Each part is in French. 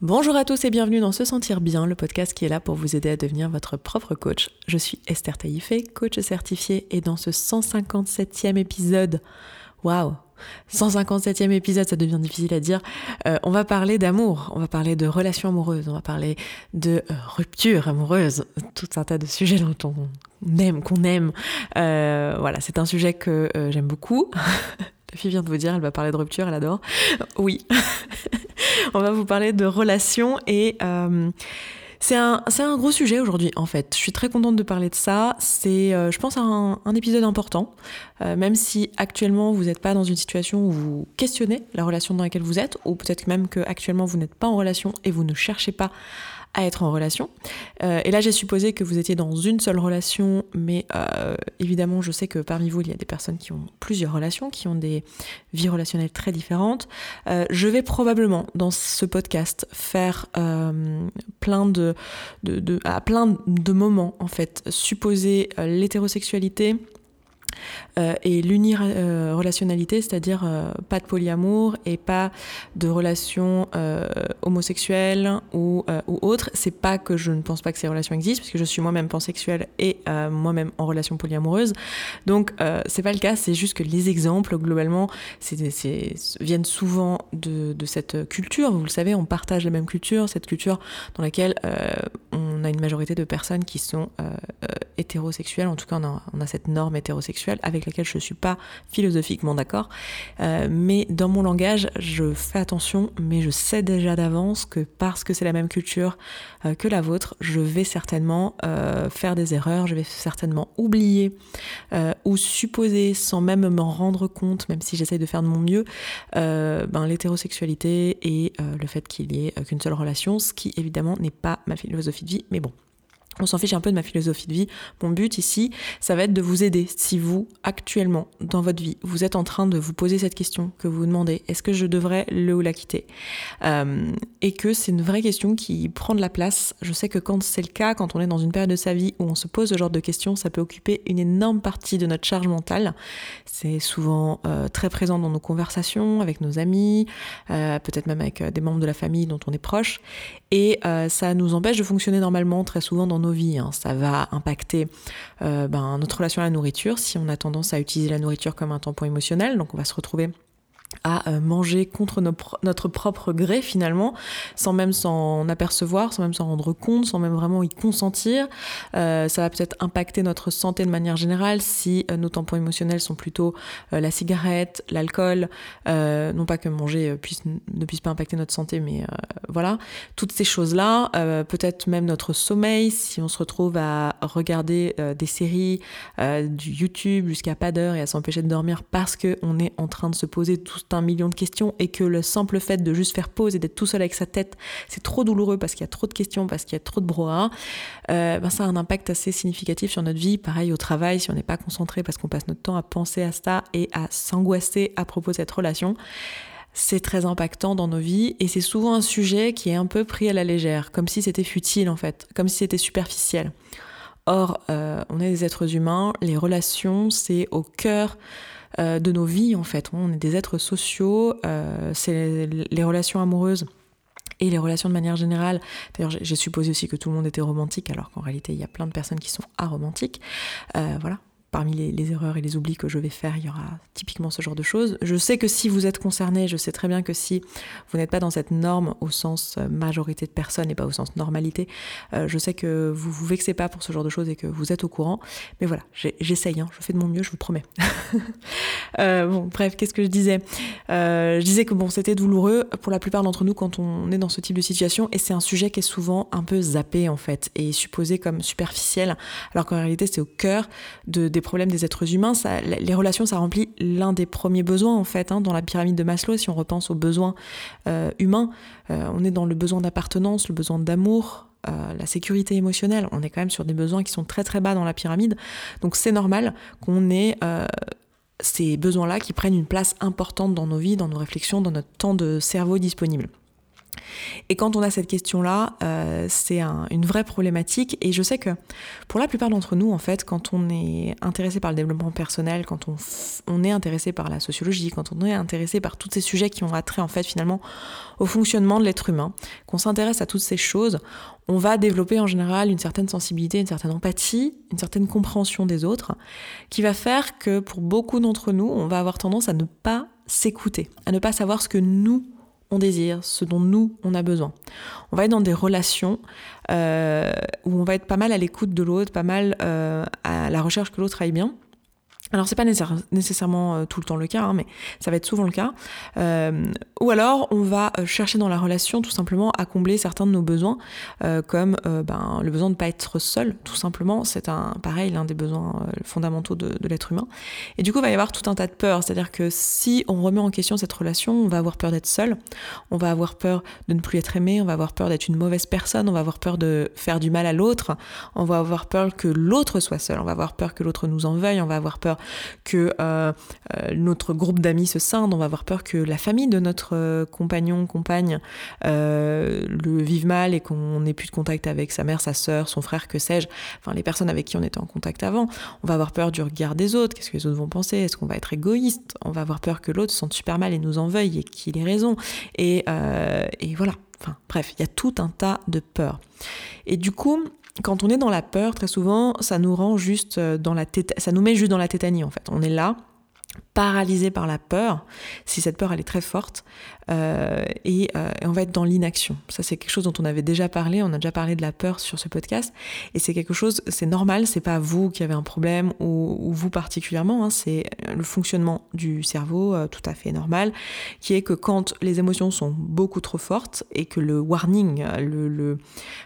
Bonjour à tous et bienvenue dans Se Sentir Bien, le podcast qui est là pour vous aider à devenir votre propre coach. Je suis Esther Taïfé, coach certifiée, et dans ce 157e épisode, waouh, 157e épisode, ça devient difficile à dire. Euh, on va parler d'amour, on va parler de relations amoureuses, on va parler de euh, rupture amoureuse, tout un tas de sujets dont on aime, qu'on aime. Euh, voilà, c'est un sujet que j'aime beaucoup. La fille vient de vous dire, elle va parler de rupture, elle adore. Oui. on va vous parler de relations et euh, c'est un, gros sujet aujourd'hui en fait. Je suis très contente de parler de ça. C'est, euh, je pense, un, épisode important. Euh, même si actuellement vous n'êtes pas dans une situation où vous questionnez la relation dans laquelle vous êtes, ou peut-être même que actuellement vous n'êtes pas en relation et vous ne cherchez pas à être en relation. Euh, et là, j'ai supposé que vous étiez dans une seule relation, mais euh, évidemment, je sais que parmi vous, il y a des personnes qui ont plusieurs relations, qui ont des vies relationnelles très différentes. Euh, je vais probablement, dans ce podcast, faire plein de, de, de, à plein de moments, en fait, supposer l'hétérosexualité euh, et l'unirelationnalité, c'est-à-dire euh, pas de polyamour et pas de relations euh, homosexuelles ou, ou autres. C'est pas que je ne pense pas que ces relations existent, parce que je suis moi-même pansexuelle et moi-même en relation polyamoureuse. Donc c'est pas le cas, c'est juste que les exemples, globalement, viennent souvent de, cette culture. Vous le savez, on partage la même culture, cette culture dans laquelle on a une majorité de personnes qui sont hétérosexuelles. En tout cas, on a cette norme hétérosexuelle avec laquelle je ne suis pas philosophiquement d'accord. Euh, mais dans mon langage, je fais attention, mais je sais déjà d'avance que parce que c'est la même culture euh, que la vôtre, je vais certainement euh, faire des erreurs, je vais certainement oublier ou supposer sans même m'en rendre compte, même si j'essaye de faire de mon mieux, ben, l'hétérosexualité et le fait qu'il y ait qu'une seule relation, ce qui évidemment n'est pas ma philosophie de vie, mais bon, on s'en fiche un peu de ma philosophie de vie. Mon but ici, ça va être de vous aider. Si vous, actuellement, dans votre vie, vous êtes en train de vous poser cette question, que vous vous demandez, est-ce que je devrais le ou la quitter euh, Et que c'est une vraie question qui prend de la place. Je sais que quand c'est le cas, quand on est dans une période de sa vie où on se pose ce genre de questions, ça peut occuper une énorme partie de notre charge mentale. C'est souvent euh, très présent dans nos conversations avec nos amis, euh, peut-être même avec des membres de la famille dont on est proche. Et ça nous empêche de fonctionner normalement très souvent dans nos vie. Hein. Ça va impacter euh, ben, notre relation à la nourriture si on a tendance à utiliser la nourriture comme un tampon émotionnel. Donc on va se retrouver à euh, manger contre notre propre gré finalement, sans même s'en apercevoir, sans même s'en rendre compte, sans même vraiment y consentir. Euh, ça va peut-être impacter notre santé de manière générale si euh, nos tampons émotionnels sont plutôt la cigarette, l'alcool, non pas que manger puisse, ne puisse pas impacter notre santé, mais voilà, toutes ces choses-là, peut-être même notre sommeil, si on se retrouve à regarder des séries, du YouTube jusqu'à pas d'heure et à s'empêcher de dormir parce qu'on est en train de se poser tout un million de questions et que le simple fait de juste faire pause et d'être tout seul avec sa tête, c'est trop douloureux parce qu'il y a trop de questions, parce qu'il y a trop de brouhaha, euh, ben ça a un impact assez significatif sur notre vie. Pareil au travail, si on n'est pas concentré parce qu'on passe notre temps à penser à ça et à s'angoisser à propos de cette relation c'est très impactant dans nos vies et c'est souvent un sujet qui est un peu pris à la légère, comme si c'était futile en fait, comme si c'était superficiel. Or, euh, on est des êtres humains, les relations, c'est au cœur euh, de nos vies en fait. On est des êtres sociaux, euh, c'est les relations amoureuses et les relations de manière générale. D'ailleurs, j'ai supposé aussi que tout le monde était romantique, alors qu'en réalité, il y a plein de personnes qui sont aromantiques. Euh, voilà, parmi les, erreurs et les oublis que je vais faire, il y aura typiquement ce genre de choses. Je sais que si vous êtes concerné, je sais très bien que si vous n'êtes pas dans cette norme au sens euh, majorité de personnes et pas au sens normalité, euh, je sais que vous vous vexez pas pour ce genre de choses et que vous êtes au courant. Mais voilà, j'essaye, hein, je fais de mon mieux, je vous promets. Euh, bon, bref, qu'est-ce que je disais? Je disais que bon, c'était douloureux pour la plupart d'entre nous quand on est dans ce type de situation et c'est un sujet qui est souvent un peu zappé en fait et supposé comme superficiel, alors qu'en réalité c'est au cœur de, des problèmes des êtres humains. Les relations, ça remplit l'un des premiers besoins en fait hein, dans la pyramide de Maslow. Si on repense aux besoins euh, humains, euh, on est dans le besoin d'appartenance, le besoin d'amour, euh, la sécurité émotionnelle. On est quand même sur des besoins qui sont très très bas dans la pyramide. Donc c'est normal qu'on ait ces besoins-là qui prennent une place importante dans nos vies, dans nos réflexions, dans notre temps de cerveau disponible. Et quand on a cette question-là, euh, c'est une vraie problématique. Et je sais que pour la plupart d'entre nous, en fait, quand on est intéressé par le développement personnel, quand on, est intéressé par la sociologie, quand on est intéressé par tous ces sujets qui ont attrait en fait finalement au fonctionnement de l'être humain, qu'on s'intéresse à toutes ces choses, on va développer en général une certaine sensibilité, une certaine empathie, une certaine compréhension des autres, qui va faire que pour beaucoup d'entre nous, on va avoir tendance à ne pas s'écouter, à ne pas savoir ce que nous on désire, ce dont nous, on a besoin. On va être dans des relations euh, où on va être pas mal à l'écoute de l'autre, pas mal euh, à la recherche que l'autre aille bien. Alors c'est pas nécessairement euh, tout le temps le cas, hein, mais ça va être souvent le cas. Euh, ou alors on va euh, chercher dans la relation tout simplement à combler certains de nos besoins, comme ben, le besoin de ne pas être seul, tout simplement. C'est un pareil l'un des besoins fondamentaux de, l'être humain. Et du coup il va y avoir tout un tas de peurs, c'est-à-dire que si on remet en question cette relation, on va avoir peur d'être seul, on va avoir peur de ne plus être aimé, on va avoir peur d'être une mauvaise personne, on va avoir peur de faire du mal à l'autre, on va avoir peur que l'autre soit seul, on va avoir peur que l'autre nous en veuille, on va avoir peur que euh, euh, notre groupe d'amis se scinde, on va avoir peur que la famille de notre euh, compagnon, compagne le vive mal et qu'on n'ait plus de contact avec sa mère, sa sœur, son frère, que sais-je, enfin les personnes avec qui on était en contact avant. On va avoir peur du regard des autres, qu'est-ce que les autres vont penser, est-ce qu'on va être égoïste, on va avoir peur que l'autre se sente super mal et nous en veuille et qu'il ait raison. Et, et voilà, enfin bref, il y a tout un tas de peurs. Et du coup, quand on est dans la peur, très souvent, ça nous rend juste euh, dans la ça nous met juste dans la tétanie en fait. On est là, paralysé par la peur, si cette peur elle est très forte, euh, et, euh, et, on va être dans l'inaction. Ça c'est quelque chose dont on avait déjà parlé, on a déjà parlé de la peur sur ce podcast, et c'est quelque chose, c'est normal, c'est pas vous qui avez un problème ou, vous particulièrement, hein, c'est le fonctionnement du cerveau euh, tout à fait normal, qui est que quand les émotions sont beaucoup trop fortes et que le warning, le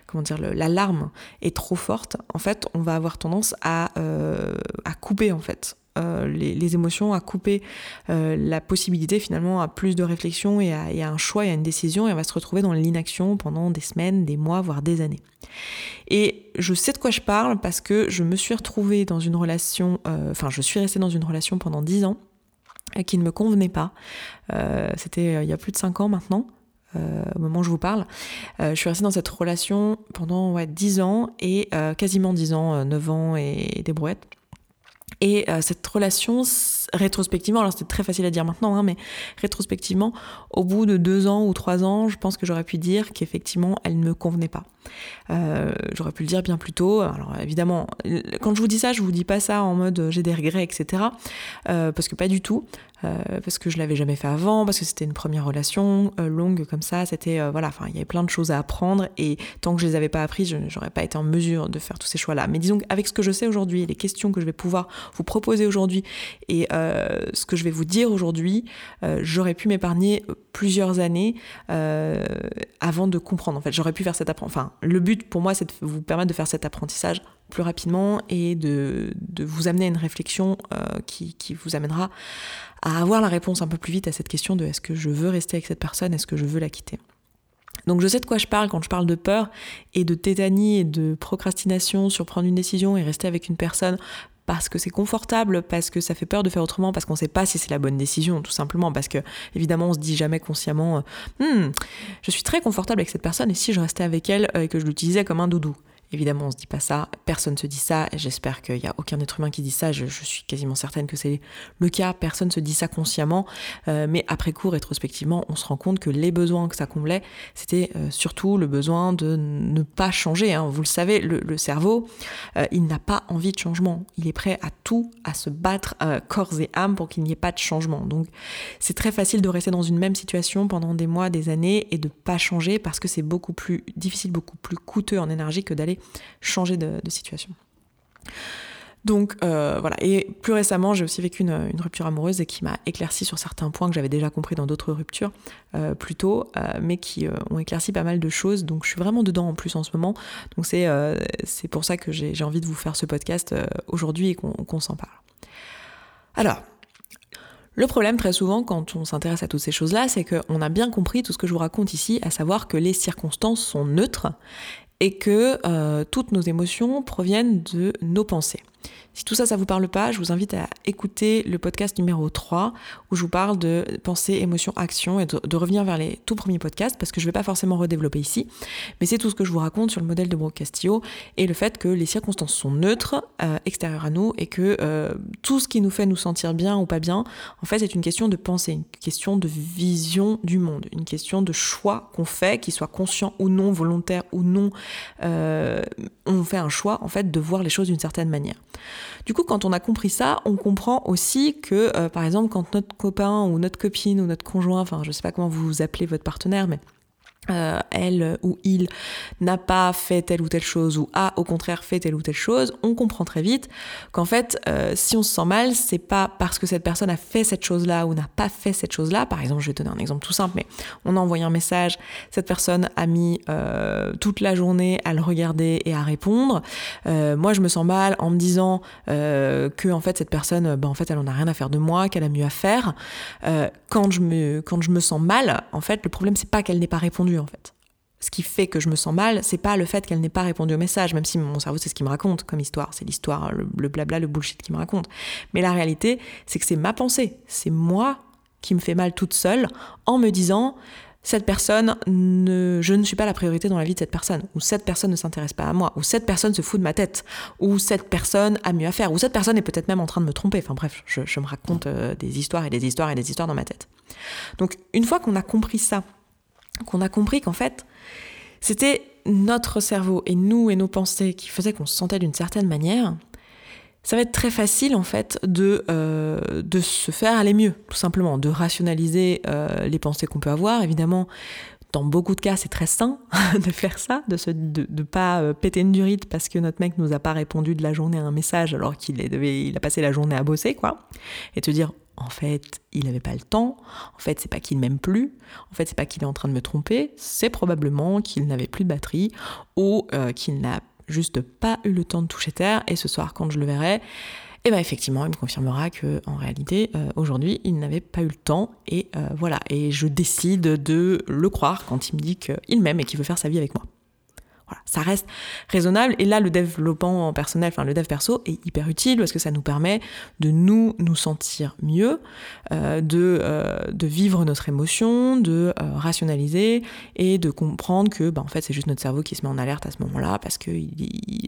comment dire, l'alarme est trop forte, en fait, on va avoir tendance à, à couper en fait euh, les, émotions, à couper euh, la possibilité finalement à plus de réflexion et à, un choix et à une décision et on va se retrouver dans l'inaction pendant des semaines, des mois, voire des années. Et je sais de quoi je parle parce que je me suis retrouvée dans une relation, euh, enfin je suis restée dans une relation pendant dix ans qui ne me convenait pas. C'était il y a plus de cinq ans maintenant. au moment où je vous parle. je suis restée dans cette relation pendant ouais, 10 ans et quasiment 10 ans, 9 ans et des brouettes. Et euh, cette relation, rétrospectivement, alors c'est très facile à dire maintenant, hein, mais rétrospectivement, au bout de deux ans ou trois ans, je pense que j'aurais pu dire qu'effectivement, elle ne me convenait pas. Euh, j'aurais pu le dire bien plus tôt. Alors évidemment, quand je vous dis ça, je vous dis pas ça en mode j'ai des regrets, etc. Euh, parce que pas du tout. Euh, parce que je l'avais jamais fait avant, parce que c'était une première relation euh, longue comme ça. C'était euh, voilà, enfin il y avait plein de choses à apprendre et tant que je les avais pas apprises, je n'aurais pas été en mesure de faire tous ces choix-là. Mais disons qu'avec ce que je sais aujourd'hui, les questions que je vais pouvoir vous proposer aujourd'hui et ce que je vais vous dire aujourd'hui, j'aurais pu m'épargner plusieurs années avant de comprendre. En fait, j'aurais pu faire cet apprentissage. Enfin, le but pour moi, c'est de vous permettre de faire cet apprentissage plus rapidement et de, de vous amener à une réflexion qui, qui vous amènera à avoir la réponse un peu plus vite à cette question de est-ce que je veux rester avec cette personne, est-ce que je veux la quitter. Donc je sais de quoi je parle quand je parle de peur et de tétanie et de procrastination sur prendre une décision et rester avec une personne parce que c'est confortable, parce que ça fait peur de faire autrement, parce qu'on ne sait pas si c'est la bonne décision, tout simplement, parce que évidemment on se dit jamais consciemment, hmm, je suis très confortable avec cette personne et si je restais avec elle et que je l'utilisais comme un doudou. Évidemment, on se dit pas ça, personne se dit ça, j'espère qu'il n'y a aucun être humain qui dit ça, je, suis quasiment certaine que c'est le cas, personne se dit ça consciemment, euh, mais après coup, rétrospectivement, on se rend compte que les besoins que ça comblait, c'était euh, surtout le besoin de ne pas changer. Hein. Vous le savez, le, cerveau, euh, il n'a pas envie de changement, il est prêt à tout, à se battre corps et âme pour qu'il n'y ait pas de changement. Donc c'est très facile de rester dans une même situation pendant des mois, des années, et de pas changer parce que c'est beaucoup plus difficile, beaucoup plus coûteux en énergie que d'aller changer de, situation. Donc euh, voilà, et plus récemment, j'ai aussi vécu une, rupture amoureuse qui m'a éclairci sur certains points que j'avais déjà compris dans d'autres ruptures euh, plus tôt, euh, mais qui ont éclairci pas mal de choses. Donc je suis vraiment dedans en plus en ce moment. Donc c'est c'est pour ça que j'ai envie de vous faire ce podcast aujourd'hui et qu'on s'en parle. Alors, le problème très souvent quand on s'intéresse à toutes ces choses-là, c'est qu'on a bien compris tout ce que je vous raconte ici, à savoir que les circonstances sont neutres et que euh, toutes nos émotions proviennent de nos pensées. Si tout ça, ça vous parle pas, je vous invite à écouter le podcast numéro 3 où je vous parle de pensée, émotion, action et de, revenir vers les tout premiers podcasts parce que je vais pas forcément redévelopper ici, mais c'est tout ce que je vous raconte sur le modèle de Brooke Castillo et le fait que les circonstances sont neutres, euh, extérieures à nous et que euh, tout ce qui nous fait nous sentir bien ou pas bien, en fait, c'est une question de pensée, une question de vision du monde, une question de choix qu'on fait, qu'il soit conscient ou non, volontaire ou non, euh, on fait un choix en fait de voir les choses d'une certaine manière. Du coup, quand on a compris ça, on comprend aussi que, euh, par exemple, quand notre copain ou notre copine ou notre conjoint, enfin, je sais pas comment vous appelez votre partenaire, mais euh, elle ou il n'a pas fait telle ou telle chose ou a au contraire fait telle ou telle chose, on comprend très vite qu'en fait, euh, si on se sent mal, c'est pas parce que cette personne a fait cette chose-là ou n'a pas fait cette chose-là. Par exemple, je vais donner un exemple tout simple, mais on a envoyé un message, cette personne a mis euh, toute la journée à le regarder et à répondre. moi, je me sens mal en me disant que en fait cette personne, ben, en fait, elle en a rien à faire de moi, qu'elle a mieux à faire. quand je me quand je me sens mal, en fait, le problème c'est pas qu'elle n'ait pas répondu en fait. Ce qui fait que je me sens mal, c'est pas le fait qu'elle n'ait pas répondu au message, même si mon cerveau c'est ce qu'il me raconte comme histoire, c'est l'histoire, le, blabla, le bullshit qu'il me raconte. Mais la réalité, c'est que c'est ma pensée, c'est moi qui me fais mal toute seule en me disant cette personne ne, je ne suis pas la priorité dans la vie de cette personne, ou cette personne ne s'intéresse pas à moi, ou cette personne se fout de ma tête, ou cette personne a mieux à faire, ou cette personne est peut-être même en train de me tromper. Enfin bref, je, je me raconte euh, des histoires et des histoires et des histoires dans ma tête. Donc une fois qu'on a compris ça, qu'on a compris qu'en fait, c'était notre cerveau et nous et nos pensées qui faisaient qu'on se sentait d'une certaine manière, ça va être très facile en fait de, euh, de se faire aller mieux, tout simplement, de rationaliser euh, les pensées qu'on peut avoir. Évidemment, dans beaucoup de cas, c'est très sain de faire ça, de ne de, pas euh, péter une durite parce que notre mec nous a pas répondu de la journée à un message alors qu'il il a passé la journée à bosser, quoi. Et te dire, en fait, il n'avait pas le temps. En fait, c'est pas qu'il m'aime plus. En fait, c'est pas qu'il est en train de me tromper. C'est probablement qu'il n'avait plus de batterie ou euh, qu'il n'a juste pas eu le temps de toucher terre. Et ce soir, quand je le verrai, et eh bien effectivement, il me confirmera que en réalité, euh, aujourd'hui, il n'avait pas eu le temps. Et euh, voilà. Et je décide de le croire quand il me dit qu'il m'aime et qu'il veut faire sa vie avec moi ça reste raisonnable. Et là, le développement personnel, le dev perso, est hyper utile parce que ça nous permet de nous nous sentir mieux, euh, de, euh, de vivre notre émotion, de euh, rationaliser et de comprendre que, bah, en fait, c'est juste notre cerveau qui se met en alerte à ce moment-là parce que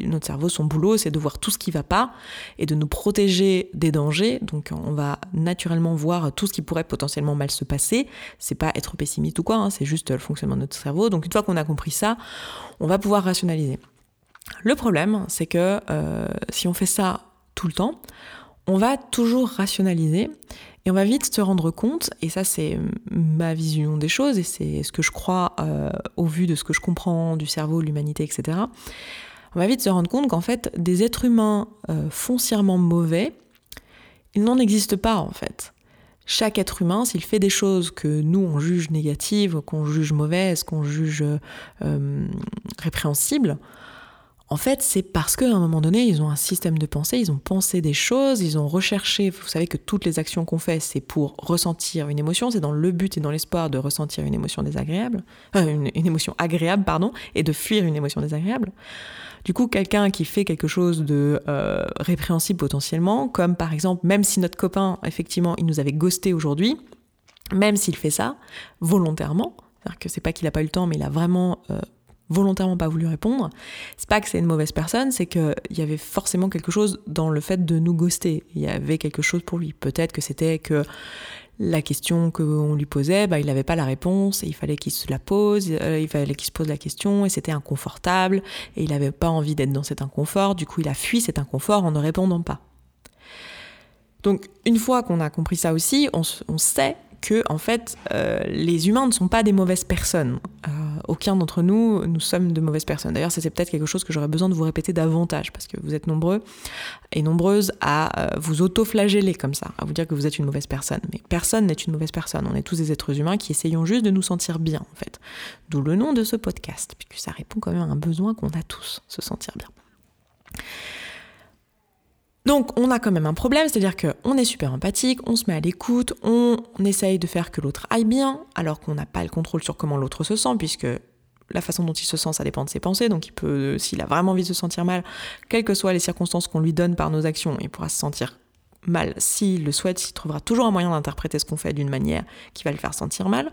notre cerveau, son boulot, c'est de voir tout ce qui va pas et de nous protéger des dangers. Donc, on va naturellement voir tout ce qui pourrait potentiellement mal se passer. C'est pas être pessimiste ou quoi, hein, c'est juste le fonctionnement de notre cerveau. Donc, une fois qu'on a compris ça, on va pouvoir rationaliser. Le problème, c'est que euh, si on fait ça tout le temps, on va toujours rationaliser et on va vite se rendre compte, et ça c'est ma vision des choses, et c'est ce que je crois euh, au vu de ce que je comprends du cerveau, l'humanité, etc. On va vite se rendre compte qu'en fait, des êtres humains euh, foncièrement mauvais, il n'en existe pas en fait. Chaque être humain, s'il fait des choses que nous on juge négatives, qu'on juge mauvaises, qu'on juge euh, répréhensibles, en fait, c'est parce qu'à un moment donné, ils ont un système de pensée, ils ont pensé des choses, ils ont recherché. Vous savez que toutes les actions qu'on fait, c'est pour ressentir une émotion, c'est dans le but et dans l'espoir de ressentir une émotion désagréable, euh, une, émotion agréable, pardon, et de fuir une émotion désagréable. Du coup, quelqu'un qui fait quelque chose de euh, répréhensible potentiellement, comme par exemple, même si notre copain, effectivement, il nous avait ghosté aujourd'hui, même s'il fait ça volontairement, c'est-à-dire que c'est pas qu'il a pas eu le temps, mais il a vraiment euh, volontairement pas voulu répondre, c'est pas que c'est une mauvaise personne, c'est qu'il y avait forcément quelque chose dans le fait de nous ghoster. Il y avait quelque chose pour lui. Peut-être que c'était que la question qu'on lui posait, bah, il n'avait pas la réponse et il fallait qu'il se la pose, euh, il fallait qu'il se pose la question et c'était inconfortable et il n'avait pas envie d'être dans cet inconfort, du coup il a fui cet inconfort en ne répondant pas. Donc une fois qu'on a compris ça aussi, on, on sait que en fait euh, les humains ne sont pas des mauvaises personnes. Euh, aucun d'entre nous, nous sommes de mauvaises personnes. D'ailleurs, c'est peut-être quelque chose que j'aurais besoin de vous répéter davantage parce que vous êtes nombreux et nombreuses à euh, vous auto-flageller comme ça, à vous dire que vous êtes une mauvaise personne. Mais personne n'est une mauvaise personne. On est tous des êtres humains qui essayons juste de nous sentir bien en fait. D'où le nom de ce podcast, puisque ça répond quand même à un besoin qu'on a tous, se sentir bien. Donc on a quand même un problème, c'est-à-dire qu'on est super empathique, on se met à l'écoute, on, essaye de faire que l'autre aille bien, alors qu'on n'a pas le contrôle sur comment l'autre se sent, puisque la façon dont il se sent, ça dépend de ses pensées. Donc, il peut, s'il a vraiment envie de se sentir mal, quelles que soient les circonstances qu'on lui donne par nos actions, il pourra se sentir mal. S'il le souhaite, il trouvera toujours un moyen d'interpréter ce qu'on fait d'une manière qui va le faire sentir mal.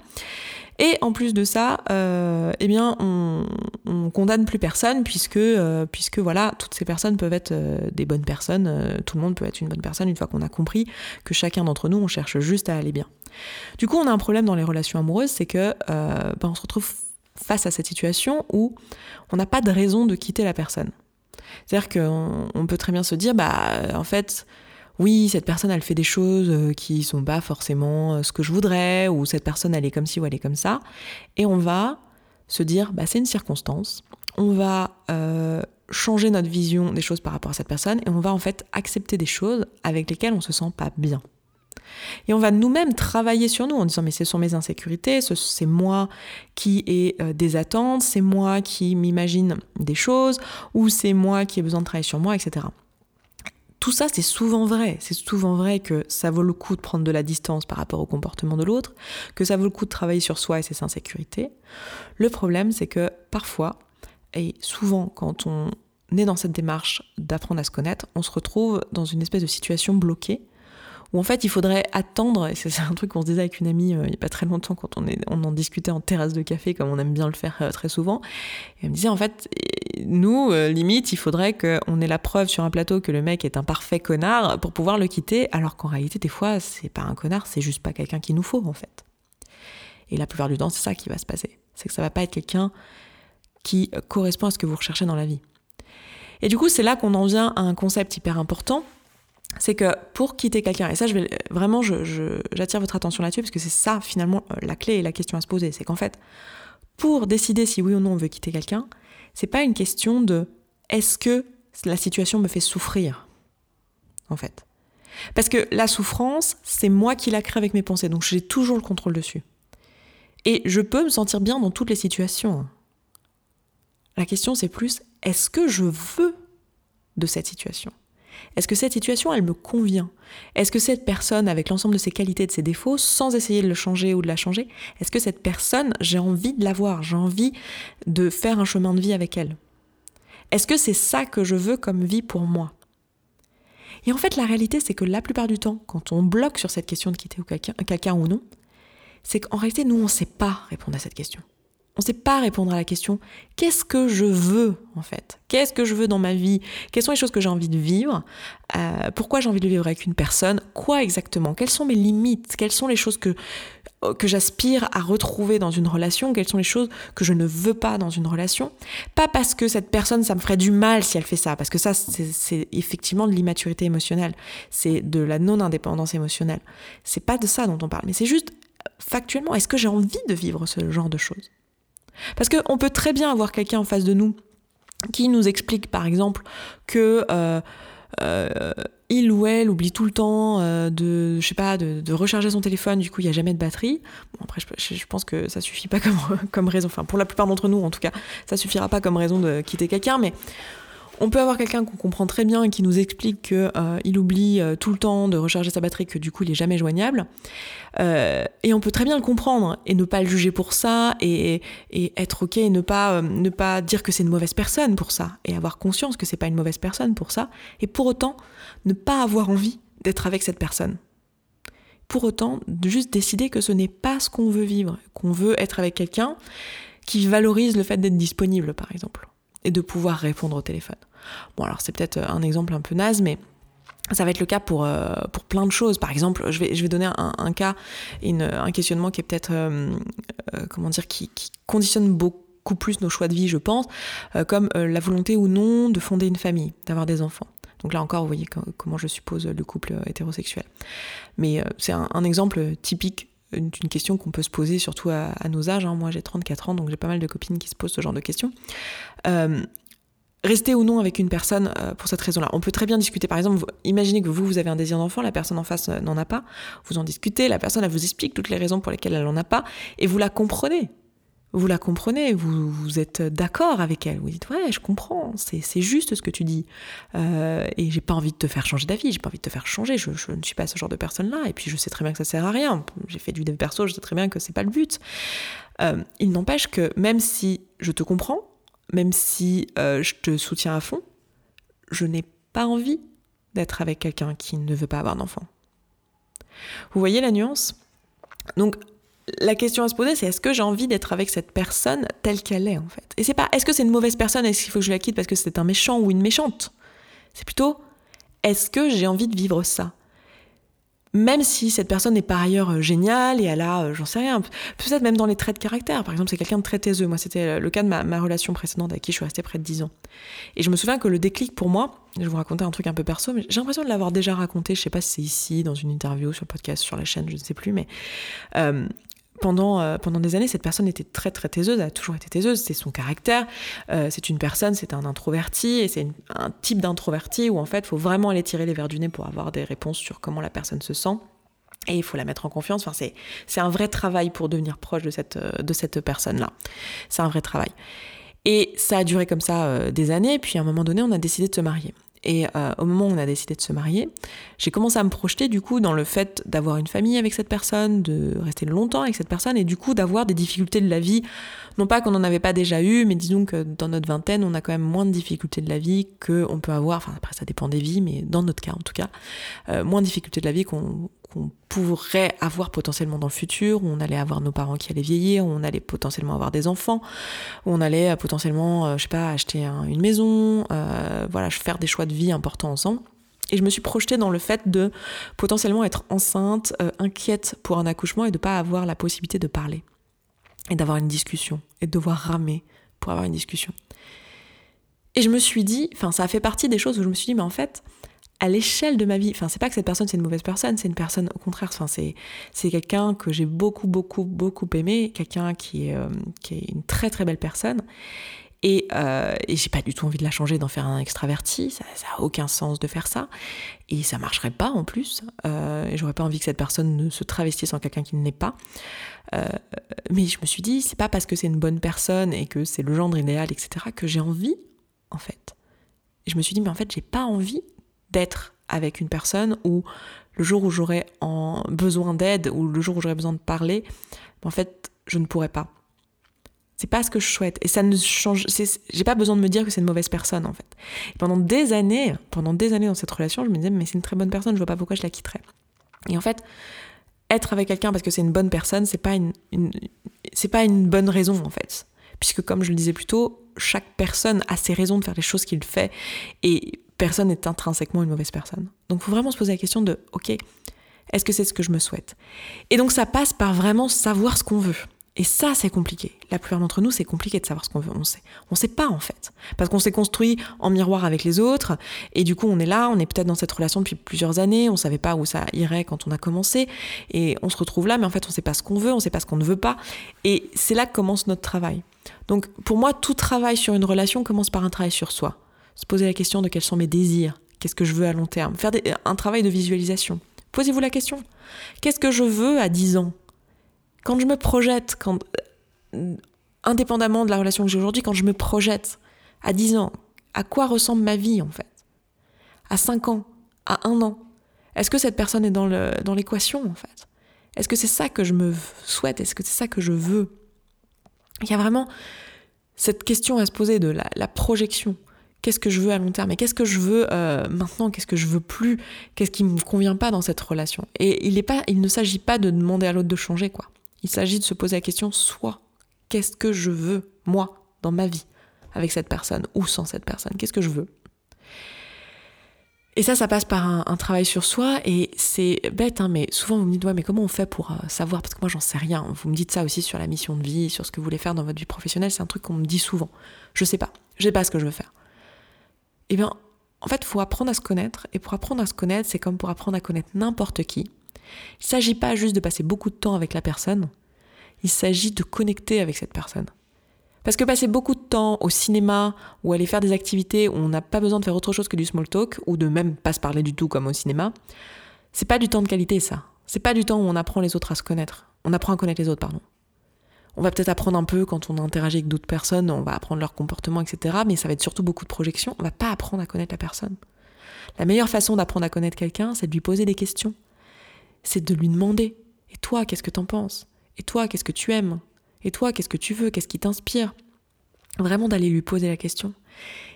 Et en plus de ça, euh, eh bien, on, on, condamne plus personne puisque, euh, puisque voilà, toutes ces personnes peuvent être euh, des bonnes personnes. tout le monde peut être une bonne personne une fois qu'on a compris que chacun d'entre nous, on cherche juste à aller bien. Du coup, on a un problème dans les relations amoureuses, c'est que ben, on se retrouve face à cette situation où on n'a pas de raison de quitter la personne. C'est-à-dire qu'on on peut très bien se dire, bah, en fait, oui, cette personne, elle fait des choses euh, qui sont pas forcément euh, ce que je voudrais, ou cette personne, elle est comme ci ou elle est comme ça. Et on va se dire, bah, c'est une circonstance. On va euh, changer notre vision des choses par rapport à cette personne et on va en fait accepter des choses avec lesquelles on se sent pas bien. Et on va nous-mêmes travailler sur nous en disant mais ce sont mes insécurités, c'est moi qui ai des attentes, c'est moi qui m'imagine des choses, ou c'est moi qui ai besoin de travailler sur moi, etc. Tout ça, c'est souvent vrai. C'est souvent vrai que ça vaut le coup de prendre de la distance par rapport au comportement de l'autre, que ça vaut le coup de travailler sur soi et ses insécurités. Le problème, c'est que parfois, et souvent quand on est dans cette démarche d'apprendre à se connaître, on se retrouve dans une espèce de situation bloquée où en fait il faudrait attendre, et c'est un truc qu'on se disait avec une amie euh, il n'y a pas très longtemps quand on, en discutait en terrasse de café comme on aime bien le faire euh, très souvent, et elle me disait en fait nous, euh, limite, il faudrait qu'on ait la preuve sur un plateau que le mec est un parfait connard pour pouvoir le quitter, alors qu'en réalité des fois c'est pas un connard, c'est juste pas quelqu'un qu'il nous faut en fait. Et la plupart du temps c'est ça qui va se passer, c'est que ça va pas être quelqu'un qui correspond à ce que vous recherchez dans la vie. Et du coup, c'est là qu'on en vient à un concept hyper important, c'est que pour quitter quelqu'un, et ça, je vais vraiment, j'attire votre attention là-dessus parce que c'est ça finalement euh, la clé et la question à se poser, c'est qu'en fait, pour décider si oui ou non on veut quitter quelqu'un, c'est pas une question de est-ce que la situation me fait souffrir, en fait. Parce que la souffrance, c'est moi qui la crée avec mes pensées, donc j'ai toujours le contrôle dessus. Et je peux me sentir bien dans toutes les situations. La question, c'est plus est-ce que je veux de cette situation? Est-ce que cette situation, elle me convient? Est-ce que cette personne, avec l'ensemble de ses qualités et de ses défauts, sans essayer de le changer ou de la changer, est-ce que cette personne, j'ai envie de la voir, j'ai envie de faire un chemin de vie avec elle? Est-ce que c'est ça que je veux comme vie pour moi? Et en fait, la réalité, c'est que la plupart du temps, quand on bloque sur cette question de quitter quelqu'un ou non, c'est qu'en réalité, nous, on ne sait pas répondre à cette question. On ne sait pas répondre à la question qu'est-ce que je veux en fait? Qu'est-ce que je veux dans ma vie? Quelles sont les choses que j'ai envie de vivre? Euh, Pourquoi j'ai envie de vivre avec une personne? Quoi exactement? Quelles sont mes limites? Quelles sont les choses que, euh, que j'aspire à retrouver dans une relation? Quelles sont les choses que je ne veux pas dans une relation? Pas parce que cette personne, ça me ferait du mal si elle fait ça, parce que ça, c'est effectivement de l'immaturité émotionnelle, c'est de la non-indépendance émotionnelle. C'est pas de ça dont on parle, mais c'est juste factuellement, est-ce que j'ai envie de vivre ce genre de choses? Parce qu'on peut très bien avoir quelqu'un en face de nous qui nous explique, par exemple, que euh, euh, il ou elle oublie tout le temps euh, de, je sais pas, de, recharger son téléphone, du coup il n'y a jamais de batterie. Bon, après, je, pense que ça suffit pas comme, comme raison, enfin pour la plupart d'entre nous en tout cas, ça suffira pas comme raison de quitter quelqu'un, mais on peut avoir quelqu'un qu'on comprend très bien et qui nous explique qu'il euh, oublie euh, tout le temps de recharger sa batterie, que du coup il est jamais joignable. Euh, et on peut très bien le comprendre et ne pas le juger pour ça et, être ok et ne pas, dire que c'est une mauvaise personne pour ça et avoir conscience que c'est pas une mauvaise personne pour ça et pour autant ne pas avoir envie d'être avec cette personne. Pour autant, juste décider que ce n'est pas ce qu'on veut vivre, qu'on veut être avec quelqu'un qui valorise le fait d'être disponible, par exemple, et de pouvoir répondre au téléphone. Bon, alors c'est peut-être un exemple un peu naze, mais ça va être le cas pour, euh, plein de choses. Par exemple, je vais, donner un, cas, un questionnement qui est peut-être, euh, euh, comment dire, qui, conditionne beaucoup plus nos choix de vie, je pense, comme la volonté ou non de fonder une famille, d'avoir des enfants. Donc là encore, vous voyez comment je suppose le couple hétérosexuel. Mais c'est un, exemple typique d'une question qu'on peut se poser surtout à, nos âges. Hein. Moi j'ai 34 ans, donc j'ai pas mal de copines qui se posent ce genre de questions rester ou non avec une personne euh, pour cette raison-là. On peut très bien discuter. Par exemple, imaginez que vous, vous avez un désir d'enfant, la personne en face euh, n'en a pas. Vous en discutez, la personne, elle vous explique toutes les raisons pour lesquelles elle n'en a pas, et vous la comprenez. vous la comprenez, vous, vous êtes d'accord avec elle, vous dites ouais je comprends, c'est juste ce que tu dis, euh, et j'ai pas envie de te faire changer d'avis, j'ai pas envie de te faire changer, je, je, ne suis pas ce genre de personne-là, et puis je sais très bien que ça sert à rien, j'ai fait du dev perso, je sais très bien que c'est pas le but. Euh, il n'empêche que même si je te comprends, même si euh, je te soutiens à fond, je n'ai pas envie d'être avec quelqu'un qui ne veut pas avoir d'enfant. Vous voyez la nuance? Donc la question à se poser, c'est est-ce que j'ai envie d'être avec cette personne telle qu'elle est en fait? Et c'est pas est-ce que c'est une mauvaise personne, est-ce qu'il faut que je la quitte parce que c'est un méchant ou une méchante? C'est plutôt est-ce que j'ai envie de vivre ça? Même si cette personne est par ailleurs euh, géniale et elle a, euh, j'en sais rien, peut-être même dans les traits de caractère. Par exemple, c'est quelqu'un de très taiseux. Moi, c'était le cas de ma, relation précédente avec qui je suis restée près de 10 ans. Et je me souviens que le déclic pour moi, je vous raconter un truc un peu perso, mais j'ai l'impression de l'avoir déjà raconté. Je sais pas si c'est ici, dans une interview, sur le podcast, sur la chaîne, je ne sais plus, mais euh, pendant, euh, pendant des années, cette personne était très très taiseuse, elle a toujours été taiseuse, c'est son caractère, euh, c'est une personne, c'est un introverti, et c'est un type d'introverti où en fait, il faut vraiment aller tirer les verres du nez pour avoir des réponses sur comment la personne se sent. Et il faut la mettre en confiance. Enfin, c'est, c'est un vrai travail pour devenir proche de cette, euh, de cette personne-là. C'est un vrai travail. Et ça a duré comme ça des années, puis à un moment donné, on a décidé de se marier. Et euh, au moment où on a décidé de se marier, j'ai commencé à me projeter du coup dans le fait d'avoir une famille avec cette personne, de rester longtemps avec cette personne et du coup d'avoir des difficultés de la vie. Non pas qu'on n'en avait pas déjà eu, mais disons que dans notre vingtaine, on a quand même moins de difficultés de la vie qu'on peut avoir, enfin après ça dépend des vies, mais dans notre cas en tout cas, euh, moins de difficultés de la vie qu'on qu'on pourrait avoir potentiellement dans le futur, où on allait avoir nos parents qui allaient vieillir, où on allait potentiellement avoir des enfants, où on allait euh, potentiellement, euh, je sais pas, acheter une maison, euh, voilà, faire des choix de vie importants ensemble. Et je me suis projetée dans le fait de potentiellement être enceinte, inquiète pour un accouchement et de pas avoir la possibilité de parler et d'avoir une discussion et de devoir ramer pour avoir une discussion. Et je me suis dit, enfin ça a fait partie des choses où je me suis dit, mais en fait, à l'échelle de ma vie, enfin c'est pas que cette personne c'est une mauvaise personne, c'est une personne au contraire, enfin c'est c'est quelqu'un que j'ai beaucoup beaucoup beaucoup aimé, quelqu'un qui est euh, qui est une très très belle personne et, euh, et j'ai pas du tout envie de la changer, d'en faire un extraverti, ça, ça a aucun sens de faire ça et ça marcherait pas en plus. Euh, et j'aurais pas envie que cette personne ne se travestisse en quelqu'un qui ne l'est pas. Mais je me suis dit c'est pas parce que c'est une bonne personne et que c'est le gendre idéal etc que j'ai envie en fait. Et je me suis dit mais en fait j'ai pas envie d'être avec une personne où le jour où j'aurais besoin d'aide ou le jour où j'aurais besoin de parler, en fait, je ne pourrais pas. C'est pas ce que je souhaite. Et ça ne change. J'ai pas besoin de me dire que c'est une mauvaise personne, en fait. pendant des années, pendant des années dans cette relation, je me disais, mais c'est une très bonne personne, je vois pas pourquoi je la quitterais. Et en fait, être avec quelqu'un parce que c'est une bonne personne, c'est pas une, c'est pas une bonne raison, en fait. Puisque, comme je le disais plus tôt, chaque personne a ses raisons de faire les choses qu'il fait. Et personne n'est intrinsèquement une mauvaise personne. Donc il faut vraiment se poser la question de, ok, est-ce que c'est ce que je me souhaite? Et donc ça passe par vraiment savoir ce qu'on veut. Et ça, c'est compliqué. La plupart d'entre nous, c'est compliqué de savoir ce qu'on veut. On sait. On sait pas, en fait. Parce qu'on s'est construit en miroir avec les autres. Et du coup, on est là, on est peut-être dans cette relation depuis plusieurs années. On savait pas où ça irait quand on a commencé. Et on se retrouve là, mais en fait, on sait pas ce qu'on veut, on sait pas ce qu'on ne veut pas. Et c'est là que commence notre travail. Donc, pour moi, tout travail sur une relation commence par un travail sur soi se poser la question de quels sont mes désirs, qu'est-ce que je veux à long terme, faire un travail de visualisation. Posez-vous la question. Qu'est-ce que je veux à 10 ans? Quand je me projette, euh, indépendamment de la relation que j'ai aujourd'hui, quand je me projette à 10 ans, à quoi ressemble ma vie en fait? À 5 ans? À 1 an? Est-ce que cette personne est dans l'équation en fait? Est-ce que c'est ça que je me souhaite? Est-ce que c'est ça que je veux? Il y a vraiment cette question à se poser de la projection qu'est-ce que je veux à long terme et qu'est-ce que je veux euh, maintenant, qu'est-ce que je veux plus, qu'est-ce qui me convient pas dans cette relation. Et il, ne s'agit pas de demander à l'autre de changer, quoi. Il s'agit de se poser la question, soit, qu'est-ce que je veux, moi, dans ma vie, avec cette personne ou sans cette personne, qu'est-ce que je veux? Et ça, ça passe par un, travail sur soi, et c'est bête, hein, mais souvent vous me dites, ouais, mais comment on fait pour euh, savoir? Parce que moi, j'en sais rien. Vous me dites ça aussi sur la mission de vie, sur ce que vous voulez faire dans votre vie professionnelle, c'est un truc qu'on me dit souvent. Je sais pas, je sais pas ce que je veux faire eh bien, en fait, faut apprendre à se connaître. Et pour apprendre à se connaître, c'est comme pour apprendre à connaître n'importe qui. Il ne s'agit pas juste de passer beaucoup de temps avec la personne, il s'agit de connecter avec cette personne. Parce que passer beaucoup de temps au cinéma ou aller faire des activités où on n'a pas besoin de faire autre chose que du small talk ou de même pas se parler du tout comme au cinéma, c'est pas du temps de qualité ça. C'est pas du temps où on apprend les autres à se connaître. On apprend à connaître les autres, pardon. On va peut-être apprendre un peu quand on interagit avec d'autres personnes, on va apprendre leur comportement, etc. Mais ça va être surtout beaucoup de projections. On va pas apprendre à connaître la personne. La meilleure façon d'apprendre à connaître quelqu'un, c'est de lui poser des questions. C'est de lui demander Et toi, qu'est-ce que t'en penses? Et toi, qu'est-ce que tu aimes? Et toi, qu'est-ce que tu veux? Qu'est-ce qui t'inspire? Vraiment d'aller lui poser la question.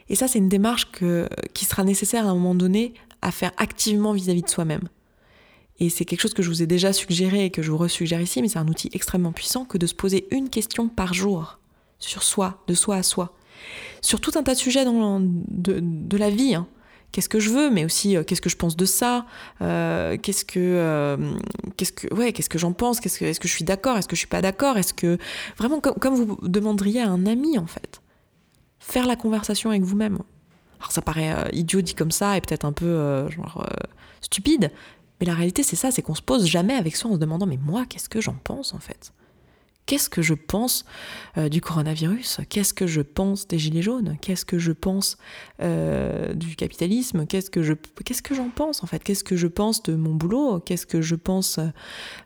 Et ça, c'est une démarche qui sera nécessaire à un moment donné à faire activement vis-à-vis de soi-même. Et c'est quelque chose que je vous ai déjà suggéré et que je vous resuggère ici, mais c'est un outil extrêmement puissant que de se poser une question par jour sur soi, de soi à soi. Sur tout un tas de sujets dans, de, la vie. Hein. Qu'est-ce que je veux, mais aussi euh, qu'est-ce que je pense de ça, euh, qu'est-ce que, euh, qu'est-ce que, ouais, qu'est-ce que j'en pense, qu'est-ce que, est-ce que je suis d'accord, est-ce que je suis pas d'accord, est-ce que vraiment comme, comme vous demanderiez à un ami en fait, faire la conversation avec vous-même. Alors ça paraît idiot dit comme ça et peut-être un peu genre stupide, mais la réalité, c'est ça, c'est qu'on se pose jamais avec soi en se demandant mais moi, qu'est-ce que j'en pense en fait? Qu'est-ce que je pense euh, du coronavirus? Qu'est-ce que je pense des gilets jaunes? Qu'est-ce que je pense euh, du capitalisme? Qu'est-ce que je qu'est-ce que j'en pense en fait? Qu'est-ce que je pense de mon boulot? Qu'est-ce que je pense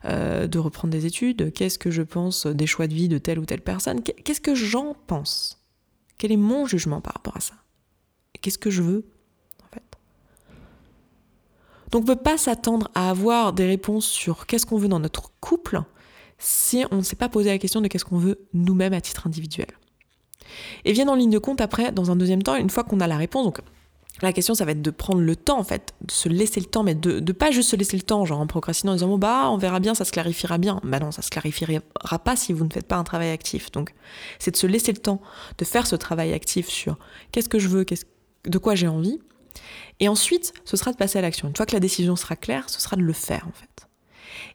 euh, de reprendre des études? Qu'est-ce que je pense des choix de vie de telle ou telle personne? Qu'est-ce que j'en pense? Quel est mon jugement par rapport à ça? Qu'est-ce que je veux? Donc on ne peut pas s'attendre à avoir des réponses sur qu'est-ce qu'on veut dans notre couple si on ne s'est pas posé la question de qu'est-ce qu'on veut nous-mêmes à titre individuel. Et vient en ligne de compte après, dans un deuxième temps, une fois qu'on a la réponse, donc la question, ça va être de prendre le temps, en fait, de se laisser le temps, mais de ne pas juste se laisser le temps, genre en procrastinant, en disant, bon, bah, on verra bien, ça se clarifiera bien. Bah non, ça se clarifiera pas si vous ne faites pas un travail actif. Donc, c'est de se laisser le temps de faire ce travail actif sur qu'est-ce que je veux, de quoi j'ai envie, et ensuite, ce sera de passer à l'action. Une fois que la décision sera claire, ce sera de le faire en fait.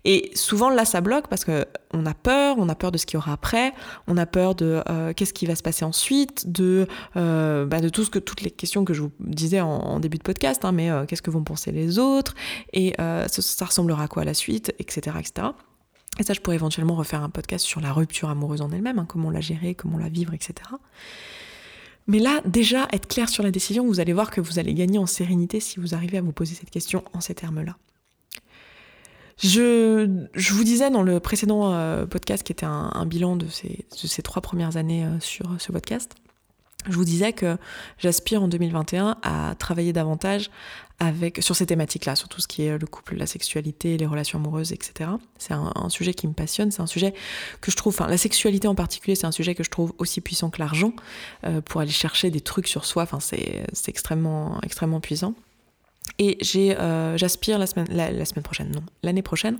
Et souvent là, ça bloque parce que on a peur, on a peur de ce qu'il y aura après, on a peur de euh, qu'est-ce qui va se passer ensuite, de euh, bah, de tout ce que toutes les questions que je vous disais en, début de podcast, hein, mais euh, qu'est-ce que vont penser les autres et ça, ça, ressemblera à quoi à la suite, etc., etc. Et ça, je pourrais éventuellement refaire un podcast sur la rupture amoureuse en elle-même, hein, comment la gérer, comment la vivre, etc. Mais là, déjà, être clair sur la décision, vous allez voir que vous allez gagner en sérénité si vous arrivez à vous poser cette question en ces termes-là. Je, vous disais dans le précédent euh, podcast qui était un, bilan de ces, de ces, trois premières années euh, sur ce podcast, je vous disais que j'aspire en 2021 à travailler davantage avec, sur ces thématiques-là, sur tout ce qui est le couple, la sexualité, les relations amoureuses, etc. C'est un, sujet qui me passionne, c'est un sujet que je trouve, enfin la sexualité en particulier, c'est un sujet que je trouve aussi puissant que l'argent euh, pour aller chercher des trucs sur soi. Enfin, c'est extrêmement, extrêmement puissant. Et euh, j'aspire la semaine, prochaine, non, l'année prochaine,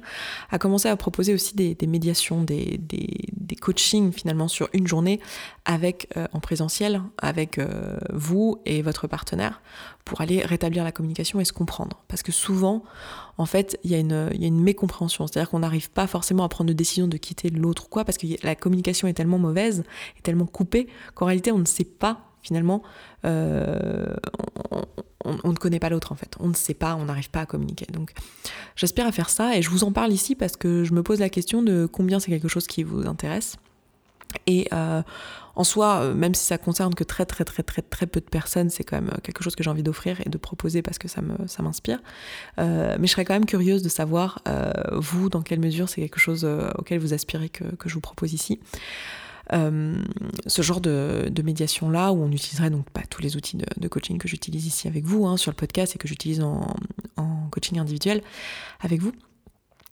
à commencer à proposer aussi des, médiations, des, des, coachings finalement sur une journée avec euh, en présentiel, avec euh, vous et votre partenaire, pour aller rétablir la communication et se comprendre. Parce que souvent, en fait, il y, y a une mécompréhension, c'est-à-dire qu'on n'arrive pas forcément à prendre de décision de quitter l'autre ou quoi, parce que la communication est tellement mauvaise, est tellement coupée, qu'en réalité, on ne sait pas finalement, euh, on, ne connaît pas l'autre en fait. On ne sait pas, on n'arrive pas à communiquer. Donc j'espère à faire ça et je vous en parle ici parce que je me pose la question de combien c'est quelque chose qui vous intéresse. Et euh, en soi, euh, même si ça concerne que très très très très très peu de personnes, c'est quand même quelque chose que j'ai envie d'offrir et de proposer parce que ça me ça m'inspire. mais je serais quand même curieuse de savoir vous dans quelle mesure c'est quelque chose auquel vous aspirez que, que je vous propose ici. Euh, ce genre de, médiation-là, où on utiliserait donc pas tous les outils de, coaching que j'utilise ici avec vous, hein, sur le podcast et que j'utilise en, coaching individuel avec vous.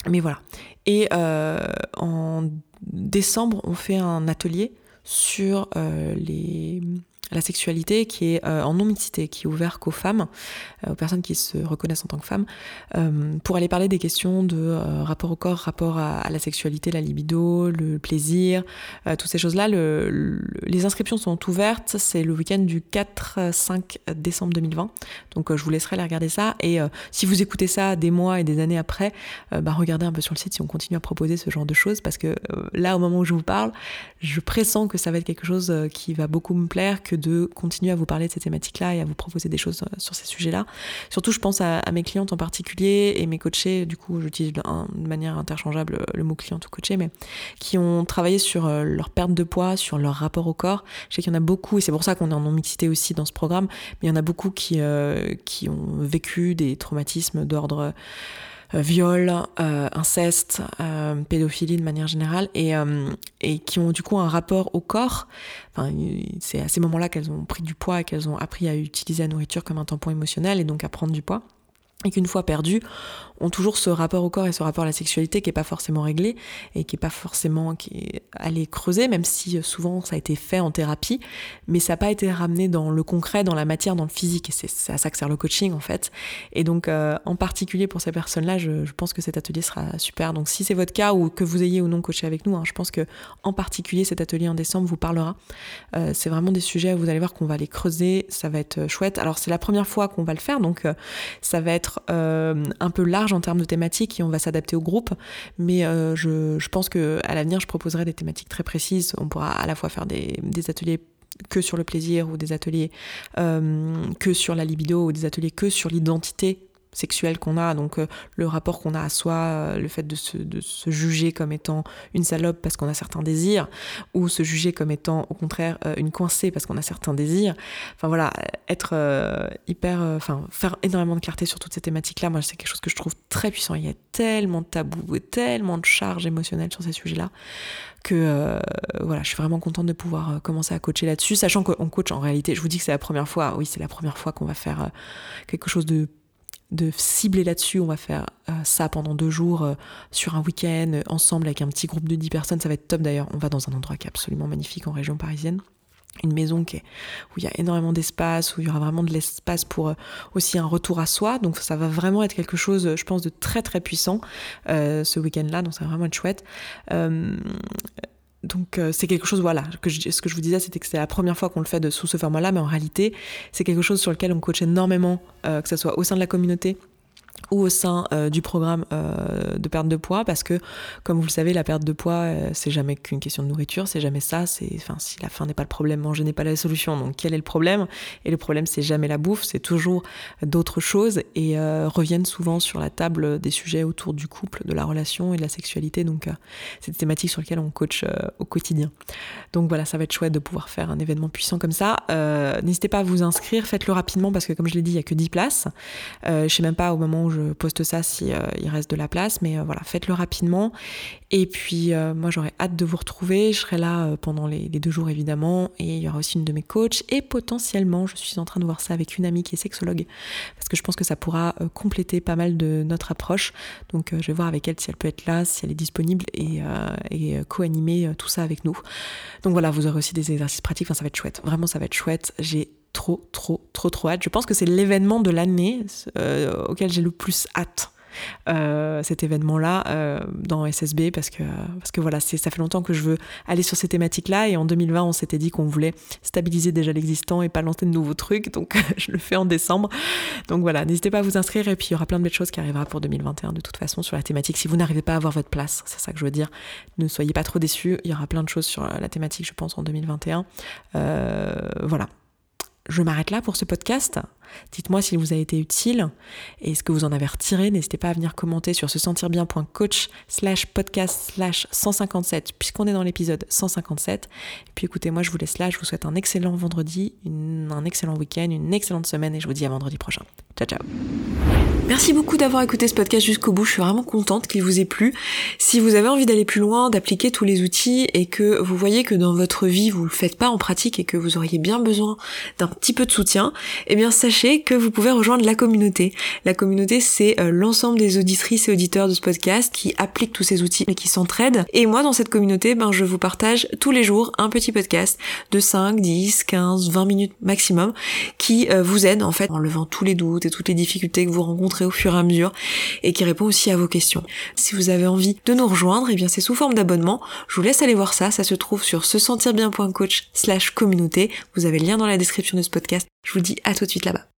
Mais voilà. Et euh, en décembre, on fait un atelier sur euh, les la sexualité qui est euh, en non-mixité, qui est ouvert qu'aux femmes, euh, aux personnes qui se reconnaissent en tant que femmes, euh, pour aller parler des questions de rapport au corps, rapport à, la sexualité, la libido, le plaisir, toutes ces choses-là. les inscriptions sont ouvertes, c'est le week-end du 4-5 décembre 2020, donc je vous laisserai aller regarder ça. Et si vous écoutez ça des mois et des années après, bah, regardez un peu sur le site si on continue à proposer ce genre de choses, parce que là, au moment où je vous parle, je pressens que ça va être quelque chose qui va beaucoup me plaire, que de continuer à vous parler de ces thématiques-là et à vous proposer des choses euh, sur ces sujets-là. Surtout, je pense à, mes clientes en particulier et mes coachés, du coup, j'utilise de manière interchangeable euh, le mot client ou coaché, mais qui ont travaillé sur euh, leur perte de poids, sur leur rapport au corps. Je sais qu'il y en a beaucoup, et c'est pour ça qu'on est en non-mixité aussi dans ce programme, mais il y en a beaucoup qui, qui ont vécu des traumatismes d'ordre viol, inceste, pédophilie de manière générale, et, et qui ont du coup un rapport au corps. Enfin, c'est à ces moments-là qu'elles ont pris du poids et qu'elles ont appris à utiliser la nourriture comme un tampon émotionnel et donc à prendre du poids et qu'une fois perdu, ont toujours ce rapport au corps et ce rapport à la sexualité qui est pas forcément réglé et qui est pas forcément allé creuser, même si euh, souvent ça a été fait en thérapie, mais ça n'a pas été ramené dans le concret, dans la matière, dans le physique. Et c'est à ça que sert le coaching en fait. Et donc euh, en particulier pour ces personnes-là, je, je, pense que cet atelier sera super. Donc si c'est votre cas ou que vous ayez ou non coaché avec nous, hein, je pense que en particulier cet atelier en décembre vous parlera. Euh, c'est vraiment des sujets, vous allez voir qu'on va les creuser, ça va être chouette. Alors c'est la première fois qu'on va le faire, donc ça va être un peu large en termes de thématiques et on va s'adapter au groupe. Mais euh, je, je, pense qu'à l'avenir, je proposerai des thématiques très précises. On pourra à la fois faire des, des ateliers que sur le plaisir ou des ateliers euh, que sur la libido ou des ateliers que sur l'identité sexuelle qu'on a, donc euh, le rapport qu'on a à soi, euh, le fait de se, de se, juger comme étant une salope parce qu'on a certains désirs, ou se juger comme étant au contraire euh, une coincée parce qu'on a certains désirs. Enfin voilà, être hyper, enfin faire énormément de clarté sur toutes ces thématiques-là, moi c'est quelque chose que je trouve très puissant. Il y a tellement de tabous et tellement de charges émotionnelles sur ces sujets-là que voilà, je suis vraiment contente de pouvoir commencer à coacher là-dessus, sachant qu'on coach en réalité, je vous dis que c'est la première fois, oui c'est la première fois qu'on va faire quelque chose de de cibler là-dessus. On va faire euh, ça pendant deux jours euh, sur un week-end euh, ensemble avec un petit groupe de 10 personnes. Ça va être top d'ailleurs. On va dans un endroit qui est absolument magnifique en région parisienne. Une maison qui où il y a énormément d'espace, où il y aura vraiment de l'espace pour aussi un retour à soi. Donc ça va vraiment être quelque chose, je pense, de très très puissant ce week-end-là. Donc ça va vraiment être chouette. Donc euh, c'est quelque chose, voilà, que ce que je vous disais, c'était que c'est la première fois qu'on le fait sous ce format-là, mais en réalité, c'est quelque chose sur lequel on coach énormément, euh, que ce soit au sein de la communauté, ou au sein euh, du programme euh, de perte de poids parce que comme vous le savez la perte de poids euh, c'est jamais qu'une question de nourriture c'est jamais ça c'est enfin si la faim n'est pas le problème manger n'est pas la solution. Donc quel est le problème? Et le problème c'est jamais la bouffe c'est toujours d'autres choses et reviennent souvent sur la table des sujets autour du couple de la relation et de la sexualité. Donc c'est des thématiques sur lesquelles on coach au quotidien. Donc voilà ça va être chouette de pouvoir faire un événement puissant comme ça. N'hésitez pas à vous inscrire faites-le rapidement parce que comme je l'ai dit il y a que 10 places. Je sais même pas au moment où je poste ça si euh, il reste de la place, mais euh, voilà, faites-le rapidement. Et puis euh, moi j'aurais hâte de vous retrouver. Je serai là pendant les, deux jours évidemment, et il y aura aussi une de mes coachs. Et potentiellement, je suis en train de voir ça avec une amie qui est sexologue, parce que je pense que ça pourra compléter pas mal de notre approche. Donc je vais voir avec elle si elle peut être là, si elle est disponible et, et co-animer tout ça avec nous. Donc voilà, vous aurez aussi des exercices pratiques. Enfin, ça va être chouette. Vraiment, ça va être chouette. J'ai trop, trop, trop, trop hâte. Je pense que c'est l'événement de l'année euh, auquel j'ai le plus hâte. Euh, cet événement-là euh, dans SSB parce que parce que voilà ça fait longtemps que je veux aller sur ces thématiques-là et en 2020 on s'était dit qu'on voulait stabiliser déjà l'existant et pas lancer de nouveaux trucs donc je le fais en décembre donc voilà n'hésitez pas à vous inscrire et puis il y aura plein de belles choses qui arrivera pour 2021 de toute façon sur la thématique si vous n'arrivez pas à avoir votre place c'est ça que je veux dire ne soyez pas trop déçus il y aura plein de choses sur la thématique je pense en 2021 voilà je m'arrête là pour ce podcast. Dites-moi s'il vous a été utile et ce que vous en avez retiré. N'hésitez pas à venir commenter sur se sentir bien.coach slash podcast slash 157 puisqu'on est dans l'épisode 157. Et puis écoutez, moi je vous laisse là. Je vous souhaite un excellent vendredi, un excellent week-end, une excellente semaine et je vous dis à vendredi prochain. Ciao ciao Merci beaucoup d'avoir écouté ce podcast jusqu'au bout. Je suis vraiment contente qu'il vous ait plu. Si vous avez envie d'aller plus loin, d'appliquer tous les outils et que vous voyez que dans votre vie vous le faites pas en pratique et que vous auriez bien besoin d'un petit peu de soutien, eh bien sachez que vous pouvez rejoindre la communauté. La communauté, c'est euh, l'ensemble des auditrices et auditeurs de ce podcast qui appliquent tous ces outils et qui s'entraident. Et moi, dans cette communauté, ben, je vous partage tous les jours un petit podcast de 5, 10, 15, 20 minutes maximum qui euh, vous aide en fait en levant tous les doutes et toutes les difficultés que vous rencontrez au fur et à mesure et qui répond aussi à vos questions. Si vous avez envie de nous rejoindre, eh bien c'est sous forme d'abonnement. Je vous laisse aller voir ça. Ça se trouve sur se sentir bien.coach slash communauté. Vous avez le lien dans la description de ce podcast. Je vous dis à tout de suite là-bas.